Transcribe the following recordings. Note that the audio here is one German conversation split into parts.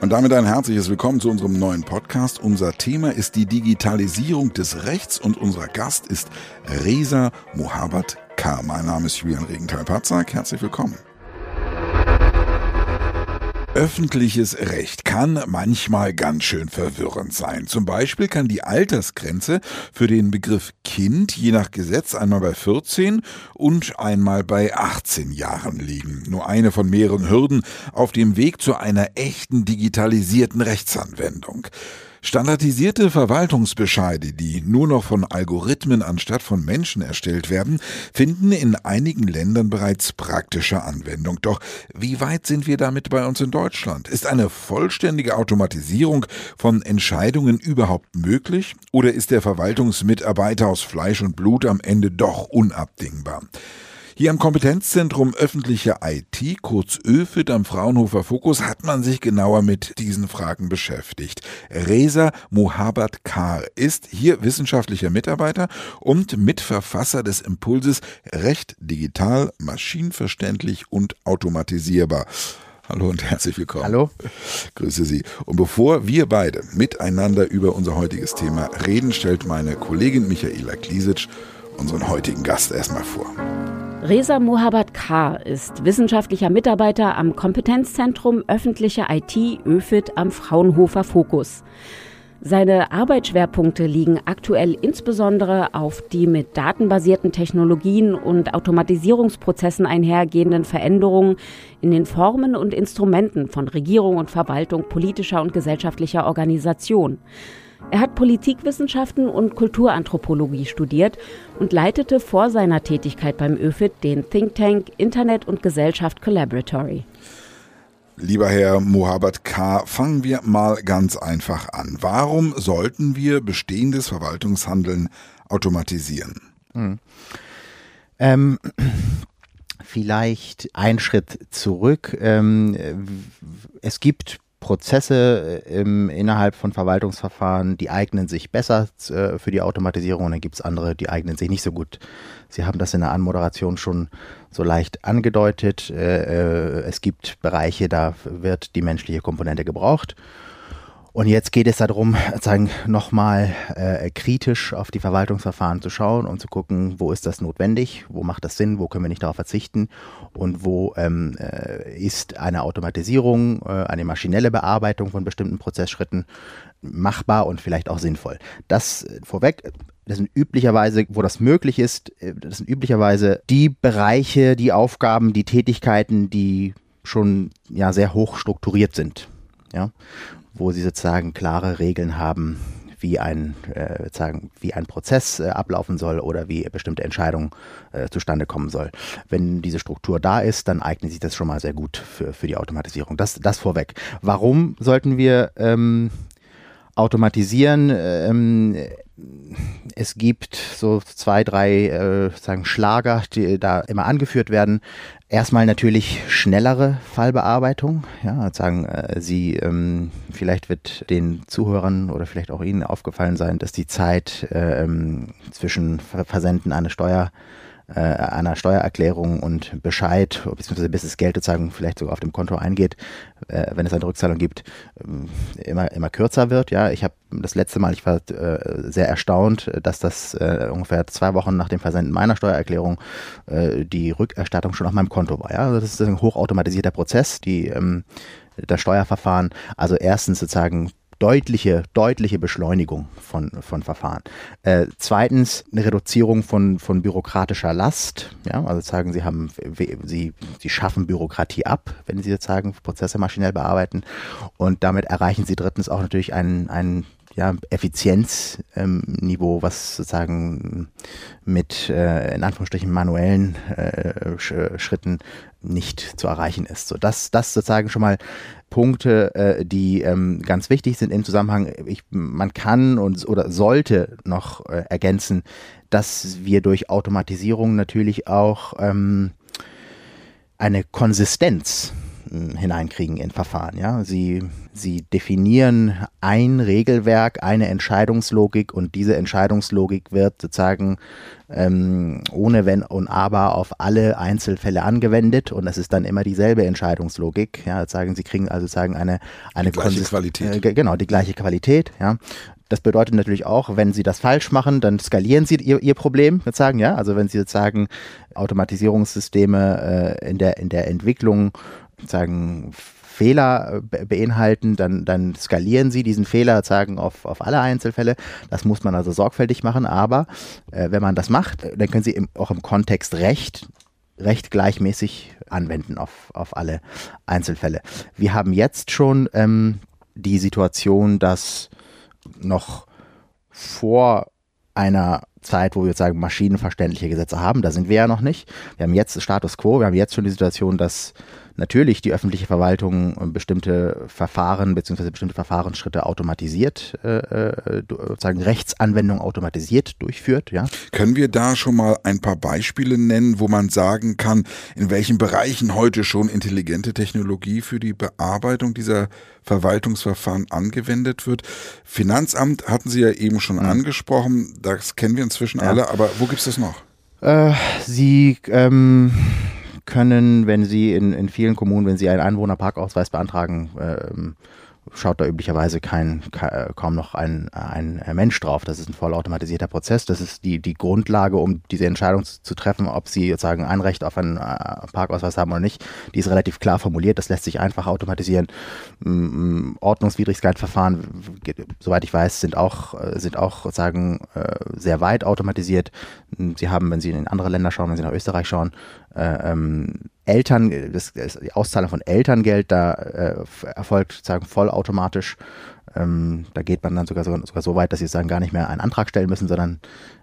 Und damit ein herzliches Willkommen zu unserem neuen Podcast. Unser Thema ist die Digitalisierung des Rechts und unser Gast ist Reza Mohabbat K. Mein Name ist Julian Regenthal-Patzak. Herzlich willkommen. Öffentliches Recht kann manchmal ganz schön verwirrend sein. Zum Beispiel kann die Altersgrenze für den Begriff Kind je nach Gesetz einmal bei 14 und einmal bei 18 Jahren liegen. Nur eine von mehreren Hürden auf dem Weg zu einer echten digitalisierten Rechtsanwendung. Standardisierte Verwaltungsbescheide, die nur noch von Algorithmen anstatt von Menschen erstellt werden, finden in einigen Ländern bereits praktische Anwendung. Doch wie weit sind wir damit bei uns in Deutschland? Ist eine vollständige Automatisierung von Entscheidungen überhaupt möglich? Oder ist der Verwaltungsmitarbeiter aus Fleisch und Blut am Ende doch unabdingbar? Hier am Kompetenzzentrum öffentliche IT, kurz ÖFIT am Fraunhofer Fokus, hat man sich genauer mit diesen Fragen beschäftigt. Reza Mohabbat Kar ist hier wissenschaftlicher Mitarbeiter und Mitverfasser des Impulses Recht digital, maschinenverständlich und automatisierbar. Hallo und herzlich willkommen. Hallo. Grüße Sie. Und bevor wir beide miteinander über unser heutiges Thema reden, stellt meine Kollegin Michaela Klisic unseren heutigen Gast erstmal vor. Reza Mohabbat K. ist wissenschaftlicher Mitarbeiter am Kompetenzzentrum öffentliche IT ÖFIT am Fraunhofer Fokus. Seine Arbeitsschwerpunkte liegen aktuell insbesondere auf die mit datenbasierten Technologien und Automatisierungsprozessen einhergehenden Veränderungen in den Formen und Instrumenten von Regierung und Verwaltung politischer und gesellschaftlicher Organisation. Er hat Politikwissenschaften und Kulturanthropologie studiert und leitete vor seiner Tätigkeit beim ÖFIT den Think Tank Internet und Gesellschaft Collaboratory. Lieber Herr Mohabbat K., fangen wir mal ganz einfach an. Warum sollten wir bestehendes Verwaltungshandeln automatisieren? Hm. Ähm, vielleicht ein Schritt zurück. Ähm, es gibt Prozesse äh, im, innerhalb von Verwaltungsverfahren, die eignen sich besser äh, für die Automatisierung und dann gibt es andere, die eignen sich nicht so gut. Sie haben das in der Anmoderation schon so leicht angedeutet. Äh, äh es gibt Bereiche, da wird die menschliche Komponente gebraucht und jetzt geht es darum, sagen, nochmal äh, kritisch auf die Verwaltungsverfahren zu schauen und zu gucken, wo ist das notwendig, wo macht das Sinn, wo können wir nicht darauf verzichten und wo ähm, äh, ist eine Automatisierung, äh, eine maschinelle Bearbeitung von bestimmten Prozessschritten machbar und vielleicht auch sinnvoll. Das äh, vorweg, das sind üblicherweise, wo das möglich ist, äh, das sind üblicherweise die Bereiche, die Aufgaben, die Tätigkeiten, die schon ja sehr hoch strukturiert sind. Ja wo sie sozusagen klare Regeln haben, wie ein, äh, sagen, wie ein Prozess äh, ablaufen soll oder wie bestimmte Entscheidungen äh, zustande kommen soll. Wenn diese Struktur da ist, dann eignet sich das schon mal sehr gut für, für die Automatisierung. Das, das vorweg. Warum sollten wir ähm, automatisieren? Ähm, es gibt so zwei, drei äh, sagen Schlager, die da immer angeführt werden. Erstmal natürlich schnellere Fallbearbeitung. Ja, sagen äh, Sie, ähm, vielleicht wird den Zuhörern oder vielleicht auch Ihnen aufgefallen sein, dass die Zeit äh, zwischen Versenden einer Steuer äh, einer Steuererklärung und Bescheid, beziehungsweise bis das Geld sozusagen vielleicht sogar auf dem Konto eingeht, äh, wenn es eine Rückzahlung gibt, äh, immer, immer kürzer wird. Ja, ich habe das letzte Mal, ich war äh, sehr erstaunt, dass das äh, ungefähr zwei Wochen nach dem Versenden meiner Steuererklärung äh, die Rückerstattung schon auf meinem Konto war. Ja, also das ist ein hochautomatisierter Prozess, die ähm, das Steuerverfahren. Also erstens sozusagen deutliche, deutliche Beschleunigung von, von Verfahren. Äh, zweitens eine Reduzierung von, von bürokratischer Last. Ja, also sagen Sie haben, Sie, Sie schaffen Bürokratie ab, wenn Sie sozusagen Prozesse maschinell bearbeiten. Und damit erreichen Sie drittens auch natürlich einen, einen ja, Effizienzniveau, ähm, was sozusagen mit äh, in Anführungsstrichen manuellen äh, Schritten nicht zu erreichen ist. So, das, das sozusagen schon mal Punkte, äh, die ähm, ganz wichtig sind im Zusammenhang. Ich, man kann und oder sollte noch äh, ergänzen, dass wir durch Automatisierung natürlich auch ähm, eine Konsistenz hineinkriegen in Verfahren. Ja? Sie, sie definieren ein Regelwerk, eine Entscheidungslogik und diese Entscheidungslogik wird sozusagen ähm, ohne Wenn und Aber auf alle Einzelfälle angewendet und es ist dann immer dieselbe Entscheidungslogik. Ja, sagen Sie kriegen also sagen eine eine die gleiche Qualität. Äh, genau die gleiche Qualität. Ja, das bedeutet natürlich auch, wenn Sie das falsch machen, dann skalieren Sie Ihr, Ihr Problem, sozusagen, ja. Also wenn Sie sozusagen Automatisierungssysteme äh, in, der, in der Entwicklung sozusagen Fehler äh, beinhalten, dann, dann skalieren Sie diesen Fehler sozusagen auf, auf alle Einzelfälle. Das muss man also sorgfältig machen, aber äh, wenn man das macht, dann können Sie im, auch im Kontext Recht recht gleichmäßig anwenden auf, auf alle Einzelfälle. Wir haben jetzt schon ähm, die Situation, dass noch vor einer Zeit, wo wir sagen, maschinenverständliche Gesetze haben. Da sind wir ja noch nicht. Wir haben jetzt Status quo, wir haben jetzt schon die Situation, dass natürlich die öffentliche Verwaltung bestimmte Verfahren bzw. bestimmte Verfahrensschritte automatisiert, äh, äh sozusagen Rechtsanwendung automatisiert durchführt. Ja. Können wir da schon mal ein paar Beispiele nennen, wo man sagen kann, in welchen Bereichen heute schon intelligente Technologie für die Bearbeitung dieser Verwaltungsverfahren angewendet wird? Finanzamt hatten Sie ja eben schon mhm. angesprochen, das kennen wir inzwischen ja. alle, aber wo gibt es das noch? Äh, Sie ähm können, wenn Sie in, in vielen Kommunen, wenn Sie einen Einwohnerparkausweis beantragen, ähm, schaut da üblicherweise kein, kaum noch ein, ein Mensch drauf. Das ist ein vollautomatisierter Prozess. Das ist die, die Grundlage, um diese Entscheidung zu, zu treffen, ob Sie sozusagen ein Recht auf einen äh, Parkausweis haben oder nicht. Die ist relativ klar formuliert. Das lässt sich einfach automatisieren. Ordnungswidrigkeitsverfahren, soweit ich weiß, sind auch, äh, sind auch sozusagen äh, sehr weit automatisiert. Sie haben, wenn Sie in andere Länder schauen, wenn Sie nach Österreich schauen, ähm, Eltern, das, das, die Auszahlung von Elterngeld da äh, erfolgt sozusagen vollautomatisch. Ähm, da geht man dann sogar, sogar, sogar so weit, dass sie sagen, gar nicht mehr einen Antrag stellen müssen, sondern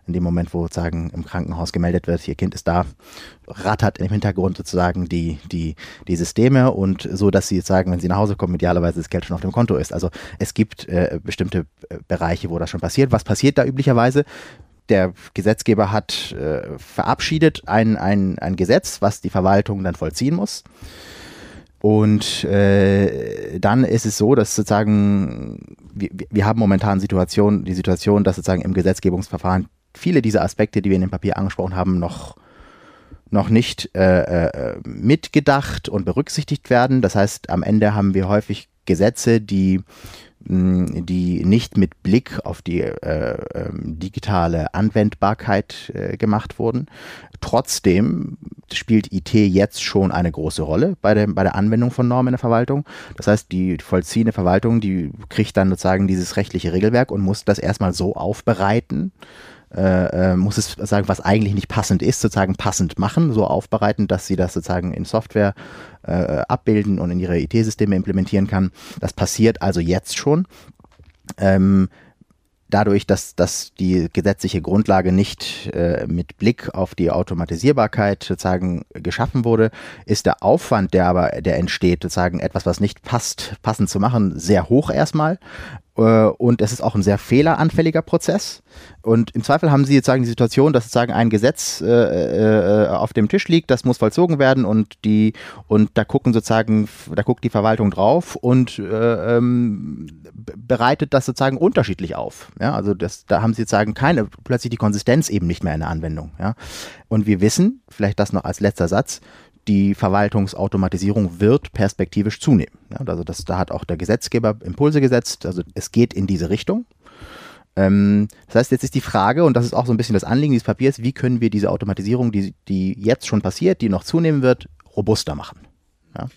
in dem Moment, wo sozusagen im Krankenhaus gemeldet wird, ihr Kind ist da, rattert im Hintergrund sozusagen die, die, die Systeme und so, dass sie sagen, wenn sie nach Hause kommen, idealerweise das Geld schon auf dem Konto ist. Also es gibt äh, bestimmte äh, Bereiche, wo das schon passiert. Was passiert da üblicherweise? Der Gesetzgeber hat äh, verabschiedet ein, ein, ein Gesetz, was die Verwaltung dann vollziehen muss. Und äh, dann ist es so, dass sozusagen, wir, wir haben momentan Situation, die Situation, dass sozusagen im Gesetzgebungsverfahren viele dieser Aspekte, die wir in dem Papier angesprochen haben, noch, noch nicht äh, äh, mitgedacht und berücksichtigt werden. Das heißt, am Ende haben wir häufig Gesetze, die die nicht mit Blick auf die äh, ähm, digitale Anwendbarkeit äh, gemacht wurden. Trotzdem spielt IT jetzt schon eine große Rolle bei der, bei der Anwendung von Normen in der Verwaltung. Das heißt, die vollziehende Verwaltung, die kriegt dann sozusagen dieses rechtliche Regelwerk und muss das erstmal so aufbereiten, äh, äh, muss es sagen, was eigentlich nicht passend ist, sozusagen passend machen, so aufbereiten, dass sie das sozusagen in Software äh, abbilden und in ihre IT-Systeme implementieren kann. Das passiert also jetzt schon. Ähm, dadurch, dass, dass die gesetzliche Grundlage nicht äh, mit Blick auf die Automatisierbarkeit sozusagen geschaffen wurde, ist der Aufwand, der aber, der entsteht, sozusagen etwas, was nicht passt, passend zu machen, sehr hoch erstmal. Äh, und es ist auch ein sehr fehleranfälliger Prozess. Und im Zweifel haben Sie jetzt sagen die Situation, dass sozusagen ein Gesetz äh, äh, auf dem Tisch liegt, das muss vollzogen werden und die und da gucken sozusagen, da guckt die Verwaltung drauf und äh, ähm, bereitet das sozusagen unterschiedlich auf. Ja, also das, da haben Sie sozusagen keine plötzlich die Konsistenz eben nicht mehr in der Anwendung. Ja, und wir wissen, vielleicht das noch als letzter Satz, die Verwaltungsautomatisierung wird perspektivisch zunehmen. Ja, also das, da hat auch der Gesetzgeber Impulse gesetzt. Also es geht in diese Richtung. Ähm, das heißt, jetzt ist die Frage, und das ist auch so ein bisschen das Anliegen dieses Papiers, wie können wir diese Automatisierung, die, die jetzt schon passiert, die noch zunehmen wird, robuster machen. Ja.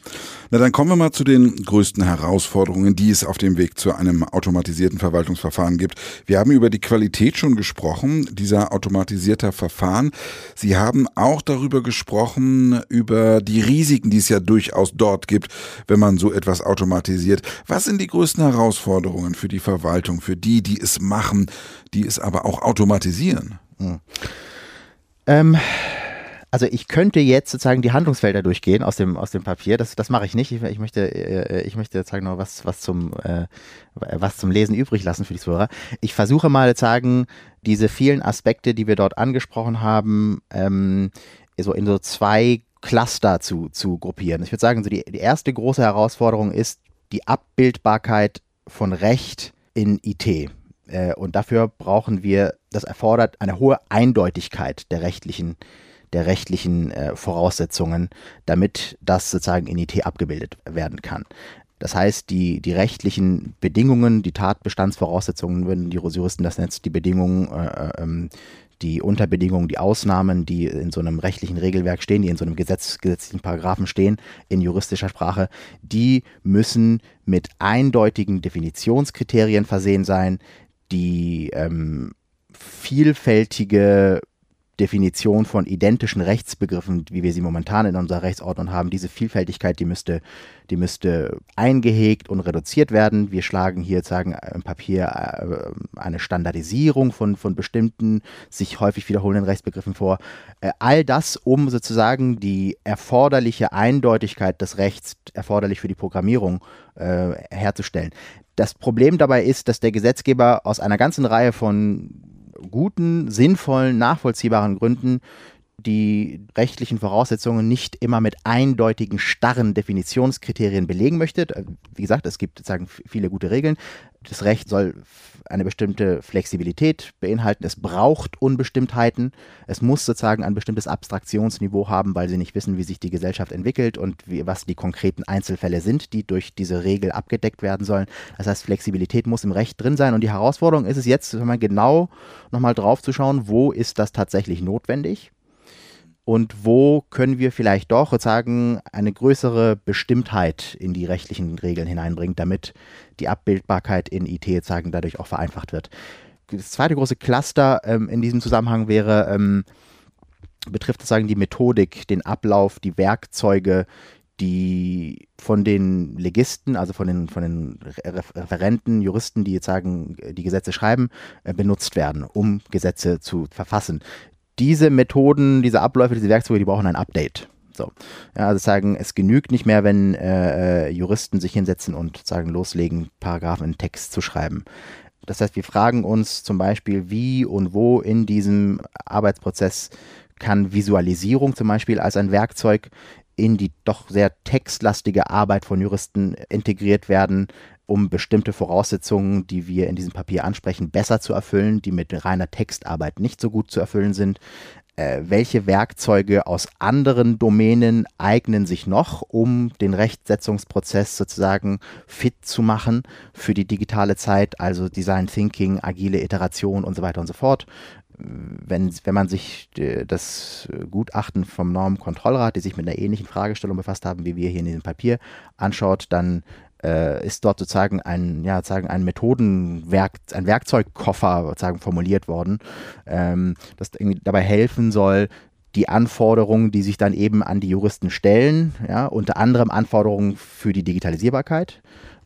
Na, dann kommen wir mal zu den größten Herausforderungen, die es auf dem Weg zu einem automatisierten Verwaltungsverfahren gibt. Wir haben über die Qualität schon gesprochen, dieser automatisierter Verfahren. Sie haben auch darüber gesprochen, über die Risiken, die es ja durchaus dort gibt, wenn man so etwas automatisiert. Was sind die größten Herausforderungen für die Verwaltung, für die, die es machen, die es aber auch automatisieren? Hm. Ähm also ich könnte jetzt sozusagen die Handlungsfelder durchgehen aus dem, aus dem Papier. Das, das mache ich nicht. Ich, ich möchte, äh, ich möchte sozusagen noch was, was, zum, äh, was zum Lesen übrig lassen für die Zuhörer. Ich versuche mal sozusagen diese vielen Aspekte, die wir dort angesprochen haben, ähm, so in so zwei Cluster zu, zu gruppieren. Ich würde sagen, so die, die erste große Herausforderung ist die Abbildbarkeit von Recht in IT. Äh, und dafür brauchen wir, das erfordert eine hohe Eindeutigkeit der rechtlichen, der rechtlichen äh, Voraussetzungen, damit das sozusagen in IT abgebildet werden kann. Das heißt, die, die rechtlichen Bedingungen, die Tatbestandsvoraussetzungen, würden die Juristen das Netz, die Bedingungen, äh, äh, ähm, die Unterbedingungen, die Ausnahmen, die in so einem rechtlichen Regelwerk stehen, die in so einem Gesetz, gesetzlichen Paragraphen stehen, in juristischer Sprache, die müssen mit eindeutigen Definitionskriterien versehen sein, die ähm, vielfältige Definition von identischen Rechtsbegriffen, wie wir sie momentan in unserer Rechtsordnung haben, diese Vielfältigkeit, die müsste, die müsste eingehegt und reduziert werden. Wir schlagen hier sagen im Papier äh, eine Standardisierung von, von bestimmten sich häufig wiederholenden Rechtsbegriffen vor. Äh, all das, um sozusagen die erforderliche Eindeutigkeit des Rechts, erforderlich für die Programmierung, äh, herzustellen. Das Problem dabei ist, dass der Gesetzgeber aus einer ganzen Reihe von guten, sinnvollen, nachvollziehbaren Gründen die rechtlichen Voraussetzungen nicht immer mit eindeutigen, starren Definitionskriterien belegen möchte. Wie gesagt, es gibt sozusagen viele gute Regeln. Das Recht soll eine bestimmte Flexibilität beinhalten. Es braucht Unbestimmtheiten. Es muss sozusagen ein bestimmtes Abstraktionsniveau haben, weil sie nicht wissen, wie sich die Gesellschaft entwickelt und wie, was die konkreten Einzelfälle sind, die durch diese Regel abgedeckt werden sollen. Das heißt, Flexibilität muss im Recht drin sein. Und die Herausforderung ist es jetzt, wenn man genau nochmal drauf zu schauen, wo ist das tatsächlich notwendig? Und wo können wir vielleicht doch sozusagen eine größere Bestimmtheit in die rechtlichen Regeln hineinbringen, damit die Abbildbarkeit in IT sozusagen dadurch auch vereinfacht wird. Das zweite große Cluster ähm, in diesem Zusammenhang wäre, ähm, betrifft sozusagen die Methodik, den Ablauf, die Werkzeuge, die von den Legisten, also von den, von den Referenten, Juristen, die jetzt sagen, die Gesetze schreiben, äh, benutzt werden, um Gesetze zu verfassen diese Methoden, diese Abläufe, diese Werkzeuge, die brauchen ein Update. So. Ja, also sagen, es genügt nicht mehr, wenn äh, äh, Juristen sich hinsetzen und sagen, loslegen, Paragraphen in Text zu schreiben. Das heißt, wir fragen uns zum Beispiel, wie und wo in diesem Arbeitsprozess kann Visualisierung zum Beispiel als ein Werkzeug in die doch sehr textlastige Arbeit von Juristen integriert werden, um bestimmte Voraussetzungen, die wir in diesem Papier ansprechen, besser zu erfüllen, die mit reiner Textarbeit nicht so gut zu erfüllen sind. Äh, welche Werkzeuge aus anderen Domänen eignen sich noch, um den Rechtsetzungsprozess sozusagen fit zu machen für die digitale Zeit, also Design Thinking, agile Iteration und so weiter und so fort wenn, wenn man sich äh, das Gutachten vom Normenkontrollrat, die sich mit einer ähnlichen Fragestellung befasst haben, wie wir hier in diesem Papier, anschaut, dann äh, ist dort sozusagen ein, ja, sozusagen ein Methodenwerk, ein Werkzeugkoffer sozusagen formuliert worden, ähm, das irgendwie dabei helfen soll, die Anforderungen, die sich dann eben an die Juristen stellen, ja, unter anderem Anforderungen für die Digitalisierbarkeit,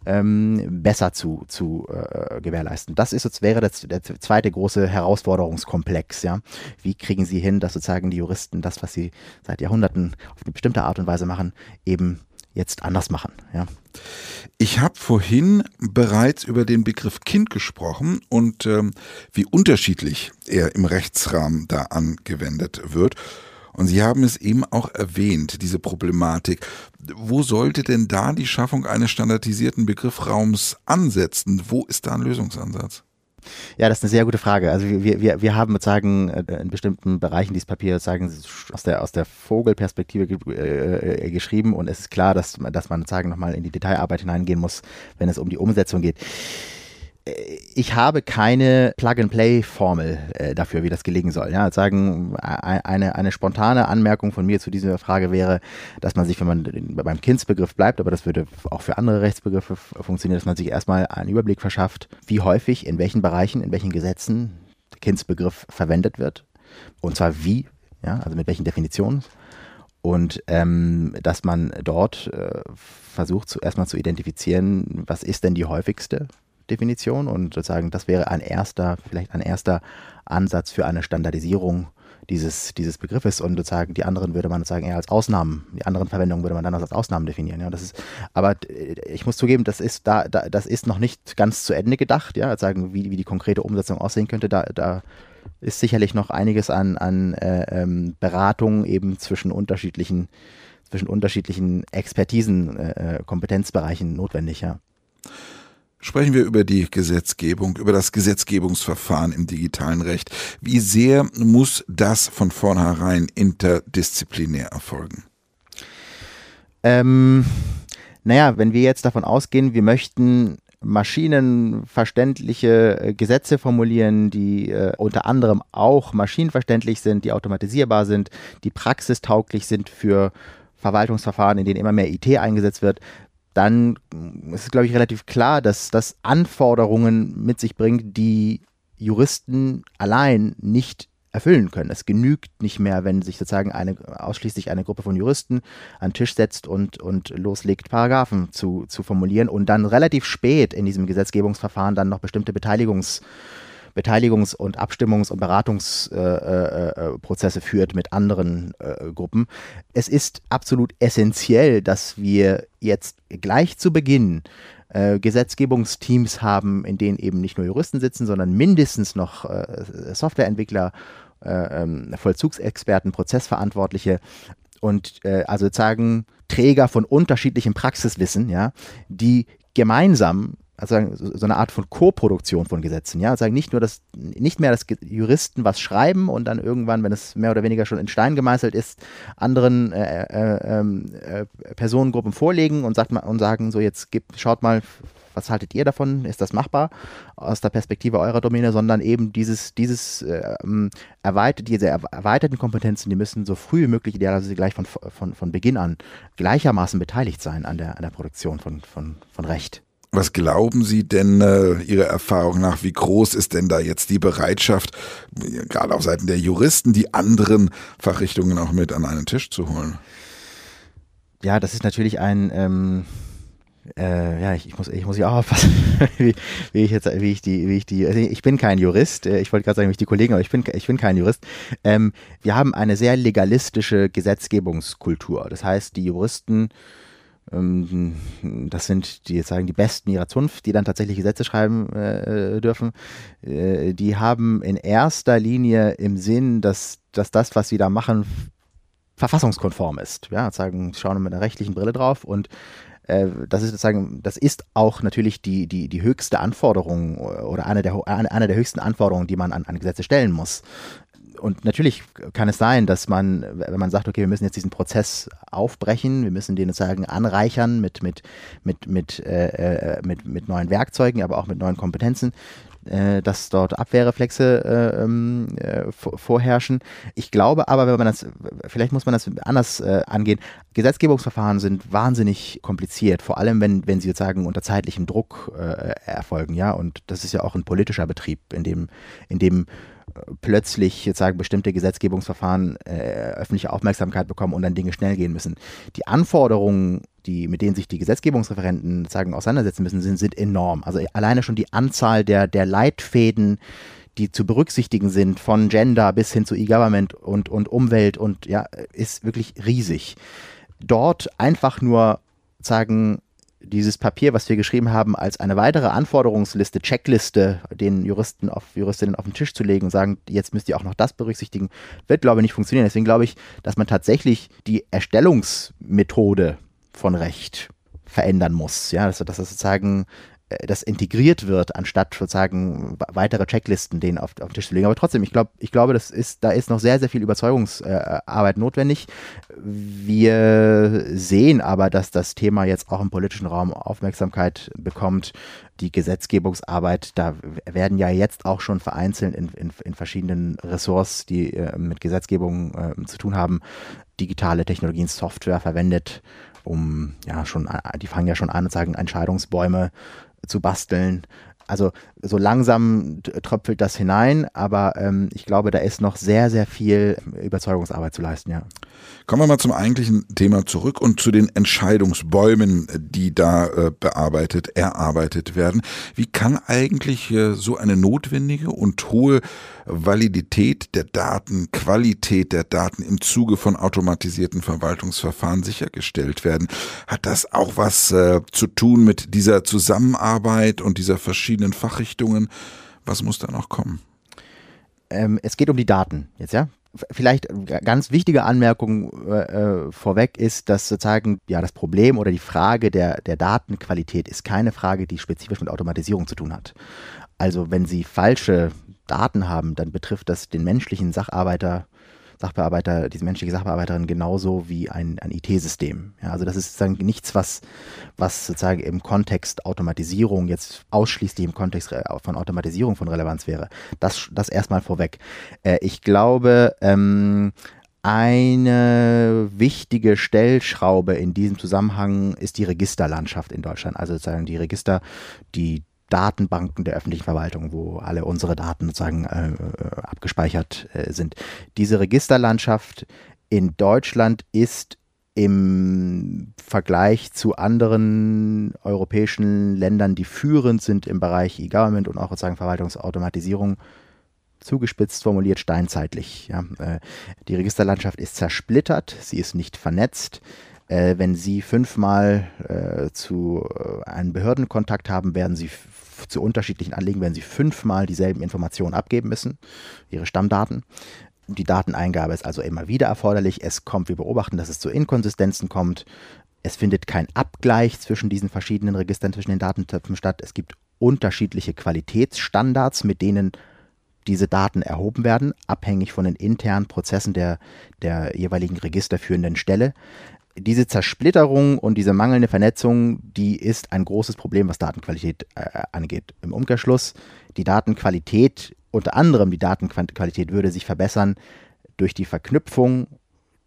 ähm, besser zu, zu äh, gewährleisten. Das ist jetzt wäre das, der zweite große Herausforderungskomplex. Ja, wie kriegen Sie hin, dass sozusagen die Juristen das, was sie seit Jahrhunderten auf eine bestimmte Art und Weise machen, eben jetzt anders machen. Ja. Ich habe vorhin bereits über den Begriff Kind gesprochen und ähm, wie unterschiedlich er im Rechtsrahmen da angewendet wird. Und Sie haben es eben auch erwähnt, diese Problematik. Wo sollte denn da die Schaffung eines standardisierten Begriffraums ansetzen? Wo ist da ein Lösungsansatz? Ja, das ist eine sehr gute Frage. Also wir, wir, wir haben sozusagen äh, in bestimmten Bereichen dieses Papier sozusagen aus der, aus der Vogelperspektive ge äh, äh, geschrieben und es ist klar, dass, dass man sozusagen nochmal in die Detailarbeit hineingehen muss, wenn es um die Umsetzung geht ich habe keine Plug-and-Play-Formel äh, dafür, wie das gelingen soll. Ja, sagen, eine, eine spontane Anmerkung von mir zu dieser Frage wäre, dass man sich, wenn man beim Kindsbegriff bleibt, aber das würde auch für andere Rechtsbegriffe funktionieren, dass man sich erstmal einen Überblick verschafft, wie häufig, in welchen Bereichen, in welchen Gesetzen der Kindsbegriff verwendet wird. Und zwar wie, ja, also mit welchen Definitionen. Und ähm, dass man dort äh, versucht, zu, erstmal zu identifizieren, was ist denn die häufigste Definition und sozusagen das wäre ein erster, vielleicht ein erster Ansatz für eine Standardisierung dieses, dieses Begriffes und sozusagen die anderen würde man sozusagen eher als Ausnahmen, die anderen Verwendungen würde man dann als Ausnahmen definieren. Ja, das ist, aber ich muss zugeben, das ist da, da das ist noch nicht ganz zu Ende gedacht, ja, sagen, wie, wie die konkrete Umsetzung aussehen könnte. Da, da ist sicherlich noch einiges an, an äh, ähm, Beratung eben zwischen unterschiedlichen, zwischen unterschiedlichen Expertisen, äh, äh, Kompetenzbereichen notwendig, ja. Sprechen wir über die Gesetzgebung, über das Gesetzgebungsverfahren im digitalen Recht. Wie sehr muss das von vornherein interdisziplinär erfolgen? Ähm, naja, wenn wir jetzt davon ausgehen, wir möchten maschinenverständliche äh, Gesetze formulieren, die äh, unter anderem auch maschinenverständlich sind, die automatisierbar sind, die praxistauglich sind für Verwaltungsverfahren, in denen immer mehr IT eingesetzt wird, dann ist es, glaube ich, relativ klar, dass das Anforderungen mit sich bringt, die Juristen allein nicht erfüllen können. Es genügt nicht mehr, wenn sich sozusagen eine, ausschließlich eine Gruppe von Juristen an den Tisch setzt und, und loslegt, Paragraphen zu, zu formulieren und dann relativ spät in diesem Gesetzgebungsverfahren dann noch bestimmte Beteiligungs- Beteiligungs- und Abstimmungs- und Beratungsprozesse äh, äh, führt mit anderen äh, Gruppen. Es ist absolut essentiell, dass wir jetzt gleich zu Beginn äh, Gesetzgebungsteams haben, in denen eben nicht nur Juristen sitzen, sondern mindestens noch äh, Softwareentwickler, äh, ähm, Vollzugsexperten, Prozessverantwortliche und äh, also sozusagen Träger von unterschiedlichem Praxiswissen, ja, die gemeinsam also so eine Art von Co-Produktion von Gesetzen, ja, sagen nicht nur dass nicht mehr, dass Juristen was schreiben und dann irgendwann, wenn es mehr oder weniger schon in Stein gemeißelt ist, anderen äh, äh, ähm, äh, Personengruppen vorlegen und sagt und sagen so jetzt gibt, schaut mal, was haltet ihr davon? Ist das machbar aus der Perspektive eurer Domäne, sondern eben dieses, dieses ähm, erweitert, diese erweiterten Kompetenzen, die müssen so früh wie möglich, idealerweise gleich von, von, von Beginn an, gleichermaßen beteiligt sein an der, an der Produktion von, von, von Recht. Was glauben Sie denn äh, Ihrer Erfahrung nach, wie groß ist denn da jetzt die Bereitschaft, gerade auf Seiten der Juristen, die anderen Fachrichtungen auch mit an einen Tisch zu holen? Ja, das ist natürlich ein ähm äh, ja, ich, ich, muss, ich muss ja auch aufpassen, wie, wie, ich jetzt, wie ich die, wie ich die, also ich bin kein Jurist, äh, ich wollte gerade sagen, wie ich die Kollegen, aber ich bin, ich bin kein Jurist. Ähm, wir haben eine sehr legalistische Gesetzgebungskultur. Das heißt, die Juristen, das sind die sagen die Besten ihrer Zunft, die dann tatsächlich Gesetze schreiben äh, dürfen. Äh, die haben in erster Linie im Sinn, dass, dass das, was sie da machen, verfassungskonform ist. Ja, sagen, schauen mit einer rechtlichen Brille drauf und äh, das ist sozusagen, das ist auch natürlich die, die, die höchste Anforderung oder eine der, eine der höchsten Anforderungen, die man an, an Gesetze stellen muss. Und natürlich kann es sein, dass man, wenn man sagt, okay, wir müssen jetzt diesen Prozess aufbrechen, wir müssen den sozusagen anreichern mit, mit, mit, mit, äh, äh mit, mit neuen Werkzeugen, aber auch mit neuen Kompetenzen, äh, dass dort Abwehrreflexe äh, ähm, äh, vorherrschen. Ich glaube aber, wenn man das, vielleicht muss man das anders äh, angehen. Gesetzgebungsverfahren sind wahnsinnig kompliziert, vor allem wenn, wenn sie sozusagen unter zeitlichem Druck äh, erfolgen, ja. Und das ist ja auch ein politischer Betrieb, in dem, in dem plötzlich jetzt sagen bestimmte Gesetzgebungsverfahren äh, öffentliche Aufmerksamkeit bekommen und dann Dinge schnell gehen müssen. Die Anforderungen, die, mit denen sich die Gesetzgebungsreferenten sagen auseinandersetzen müssen, sind, sind enorm. Also alleine schon die Anzahl der, der Leitfäden, die zu berücksichtigen sind, von Gender bis hin zu E-Government und, und Umwelt und ja, ist wirklich riesig. Dort einfach nur sagen, dieses Papier, was wir geschrieben haben, als eine weitere Anforderungsliste, Checkliste den Juristen auf Juristinnen auf den Tisch zu legen und sagen, jetzt müsst ihr auch noch das berücksichtigen, wird, glaube ich, nicht funktionieren. Deswegen glaube ich, dass man tatsächlich die Erstellungsmethode von Recht verändern muss. Ja, dass, dass das sozusagen das integriert wird, anstatt sozusagen weitere Checklisten den auf, auf den Tisch zu legen. Aber trotzdem, ich glaube, ich glaube, das ist, da ist noch sehr, sehr viel Überzeugungsarbeit äh, notwendig. Wir sehen aber, dass das Thema jetzt auch im politischen Raum Aufmerksamkeit bekommt. Die Gesetzgebungsarbeit, da werden ja jetzt auch schon vereinzelt in, in, in verschiedenen Ressorts, die äh, mit Gesetzgebung äh, zu tun haben, digitale Technologien, Software verwendet, um ja schon, die fangen ja schon an und sagen Entscheidungsbäume zu basteln. Also so langsam tröpfelt das hinein, aber ähm, ich glaube, da ist noch sehr, sehr viel Überzeugungsarbeit zu leisten, ja. Kommen wir mal zum eigentlichen Thema zurück und zu den Entscheidungsbäumen, die da äh, bearbeitet, erarbeitet werden. Wie kann eigentlich äh, so eine notwendige und hohe Validität der Daten, Qualität der Daten im Zuge von automatisierten Verwaltungsverfahren sichergestellt werden? Hat das auch was äh, zu tun mit dieser Zusammenarbeit und dieser verschiedenen Fachrichtungen? Was muss da noch kommen? ähm, es geht um die Daten jetzt, ja. Vielleicht ganz wichtige Anmerkung äh, äh, vorweg ist, dass sozusagen ja das Problem oder die Frage der, der Datenqualität ist keine Frage, die spezifisch mit Automatisierung zu tun hat. Also wenn Sie falsche Daten haben, dann betrifft das den menschlichen Sacharbeiter Sachbearbeiter, diese menschliche Sachbearbeiterin genauso wie ein, ein IT-System. Ja, also das ist sozusagen nichts, was, was sozusagen im Kontext Automatisierung jetzt ausschließlich im Kontext von Automatisierung von Relevanz wäre. Das, das erstmal vorweg. Äh, ich glaube, ähm, eine wichtige Stellschraube in diesem Zusammenhang ist die Registerlandschaft in Deutschland. Also sozusagen die Register, die Datenbanken der öffentlichen Verwaltung, wo alle unsere Daten sozusagen äh, äh, abgespeichert äh, sind. Diese Registerlandschaft in Deutschland ist im Vergleich zu anderen europäischen Ländern, die führend sind im Bereich E-Government und auch sozusagen Verwaltungsautomatisierung, zugespitzt formuliert steinzeitlich. Ja. Äh, die Registerlandschaft ist zersplittert, sie ist nicht vernetzt äh, wenn Sie fünfmal äh, zu äh, einem Behördenkontakt haben, werden Sie zu unterschiedlichen Anliegen, werden Sie fünfmal dieselben Informationen abgeben müssen, Ihre Stammdaten. Die Dateneingabe ist also immer wieder erforderlich. Es kommt, wir beobachten, dass es zu Inkonsistenzen kommt. Es findet kein Abgleich zwischen diesen verschiedenen Registern, zwischen den Datentöpfen statt. Es gibt unterschiedliche Qualitätsstandards, mit denen diese Daten erhoben werden, abhängig von den internen Prozessen der, der jeweiligen registerführenden Stelle diese Zersplitterung und diese mangelnde Vernetzung, die ist ein großes Problem, was Datenqualität äh, angeht. Im Umkehrschluss, die Datenqualität, unter anderem die Datenqualität würde sich verbessern durch die Verknüpfung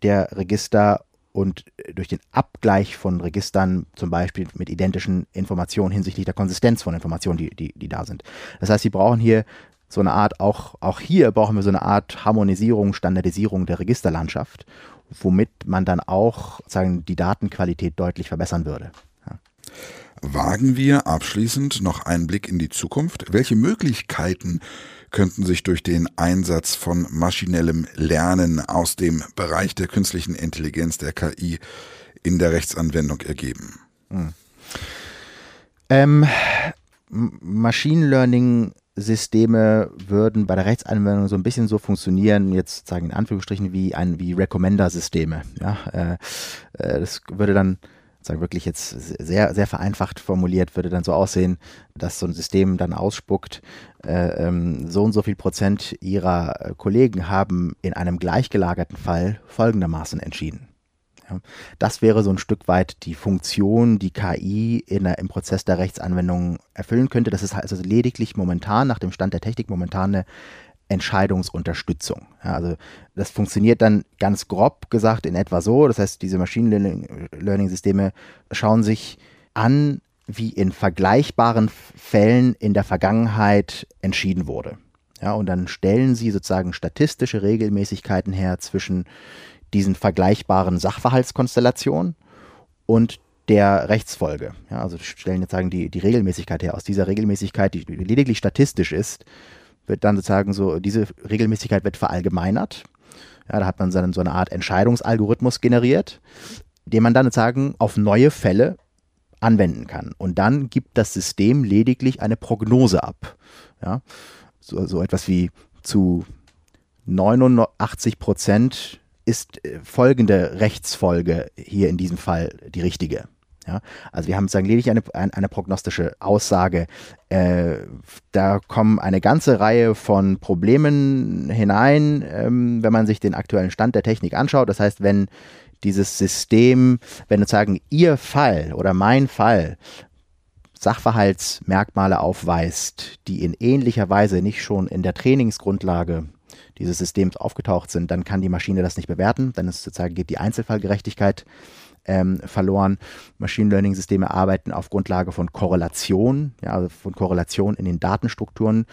der Register und durch den Abgleich von Registern, zum Beispiel mit identischen Informationen hinsichtlich der Konsistenz von Informationen, die, die, die da sind. Das heißt, Sie brauchen hier so eine Art, auch, auch hier brauchen wir so eine Art Harmonisierung, Standardisierung der Registerlandschaft womit man dann auch sagen, die Datenqualität deutlich verbessern würde. Ja. Wagen wir abschließend noch einen Blick in die Zukunft? Welche Möglichkeiten könnten sich durch den Einsatz von maschinellem Lernen aus dem Bereich der künstlichen Intelligenz, der KI, in der Rechtsanwendung ergeben? Hm. Ähm, Machine Learning Systeme würden bei der Rechtsanwendung so ein bisschen so funktionieren, jetzt sagen in Anführungsstrichen wie ein wie Recommender-Systeme. Ja, äh, äh, das würde dann sagen wirklich jetzt sehr sehr vereinfacht formuliert würde dann so aussehen, dass so ein System dann ausspuckt, äh, ähm, so und so viel Prozent ihrer Kollegen haben in einem gleichgelagerten Fall folgendermaßen entschieden. Das wäre so ein Stück weit die Funktion, die KI in der, im Prozess der Rechtsanwendung erfüllen könnte. Das ist also lediglich momentan, nach dem Stand der Technik, momentan eine Entscheidungsunterstützung. Ja, also das funktioniert dann ganz grob gesagt in etwa so. Das heißt, diese Machine Learning Systeme schauen sich an, wie in vergleichbaren Fällen in der Vergangenheit entschieden wurde. Ja, und dann stellen sie sozusagen statistische Regelmäßigkeiten her zwischen diesen vergleichbaren Sachverhaltskonstellationen und der Rechtsfolge. Ja, also stellen jetzt sagen die, die Regelmäßigkeit her. Aus dieser Regelmäßigkeit, die lediglich statistisch ist, wird dann sozusagen so, diese Regelmäßigkeit wird verallgemeinert. Ja, da hat man dann so eine Art Entscheidungsalgorithmus generiert, den man dann sozusagen auf neue Fälle anwenden kann. Und dann gibt das System lediglich eine Prognose ab. Ja, so, so etwas wie zu 89 Prozent ist äh, folgende Rechtsfolge hier in diesem Fall die richtige. Ja, also wir haben sozusagen lediglich eine, eine prognostische Aussage. Äh, da kommen eine ganze Reihe von Problemen hinein, ähm, wenn man sich den aktuellen Stand der Technik anschaut. Das heißt, wenn dieses System, wenn sozusagen Ihr Fall oder mein Fall Sachverhaltsmerkmale aufweist, die in ähnlicher Weise nicht schon in der Trainingsgrundlage dieses Systems aufgetaucht sind, dann kann die Maschine das nicht bewerten. Dann ist sozusagen geht die Einzelfallgerechtigkeit ähm, verloren. Machine Learning Systeme arbeiten auf Grundlage von Korrelation, ja, also von Korrelation in den Datenstrukturen.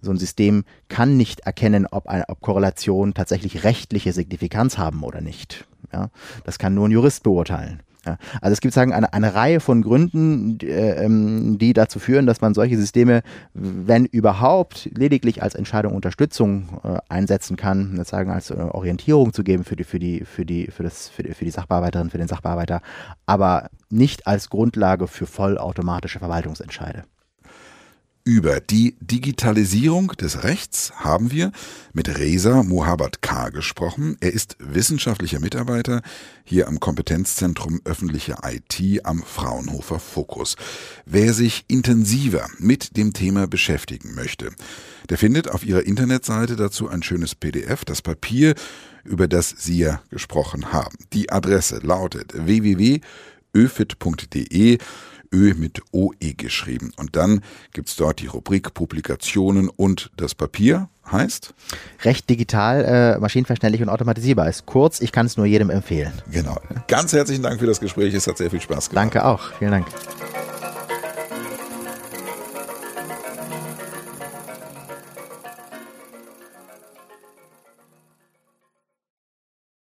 So ein System kann nicht erkennen, ob, eine, ob Korrelationen tatsächlich rechtliche Signifikanz haben oder nicht. Ja, das kann nur ein Jurist beurteilen. Ja, also es gibt sagen eine, eine Reihe von Gründen, die, äh, ähm, die dazu führen, dass man solche Systeme, wenn überhaupt, lediglich als Entscheidung Unterstützung äh, einsetzen kann, sagen als äh, Orientierung zu geben für die für die für die für das für die, für die Sachbearbeiterin, für den Sachbearbeiter, aber nicht als Grundlage für vollautomatische Verwaltungsentscheide. Über die Digitalisierung des Rechts haben wir mit Reza Mohabbat Gesprochen. Er ist wissenschaftlicher Mitarbeiter hier am Kompetenzzentrum öffentliche IT am Fraunhofer Fokus. Wer sich intensiver mit dem Thema beschäftigen möchte, der findet auf ihrer Internetseite dazu ein schönes PDF, das Papier, über das Sie ja gesprochen haben. Die Adresse lautet www.öfit.de Ö mit OE geschrieben. Und dann gibt es dort die Rubrik Publikationen und das Papier heißt? Recht digital, äh, maschinenverständlich und automatisierbar ist. Kurz, ich kann es nur jedem empfehlen. Genau. Ganz herzlichen Dank für das Gespräch. Es hat sehr viel Spaß gemacht. Danke auch. Vielen Dank.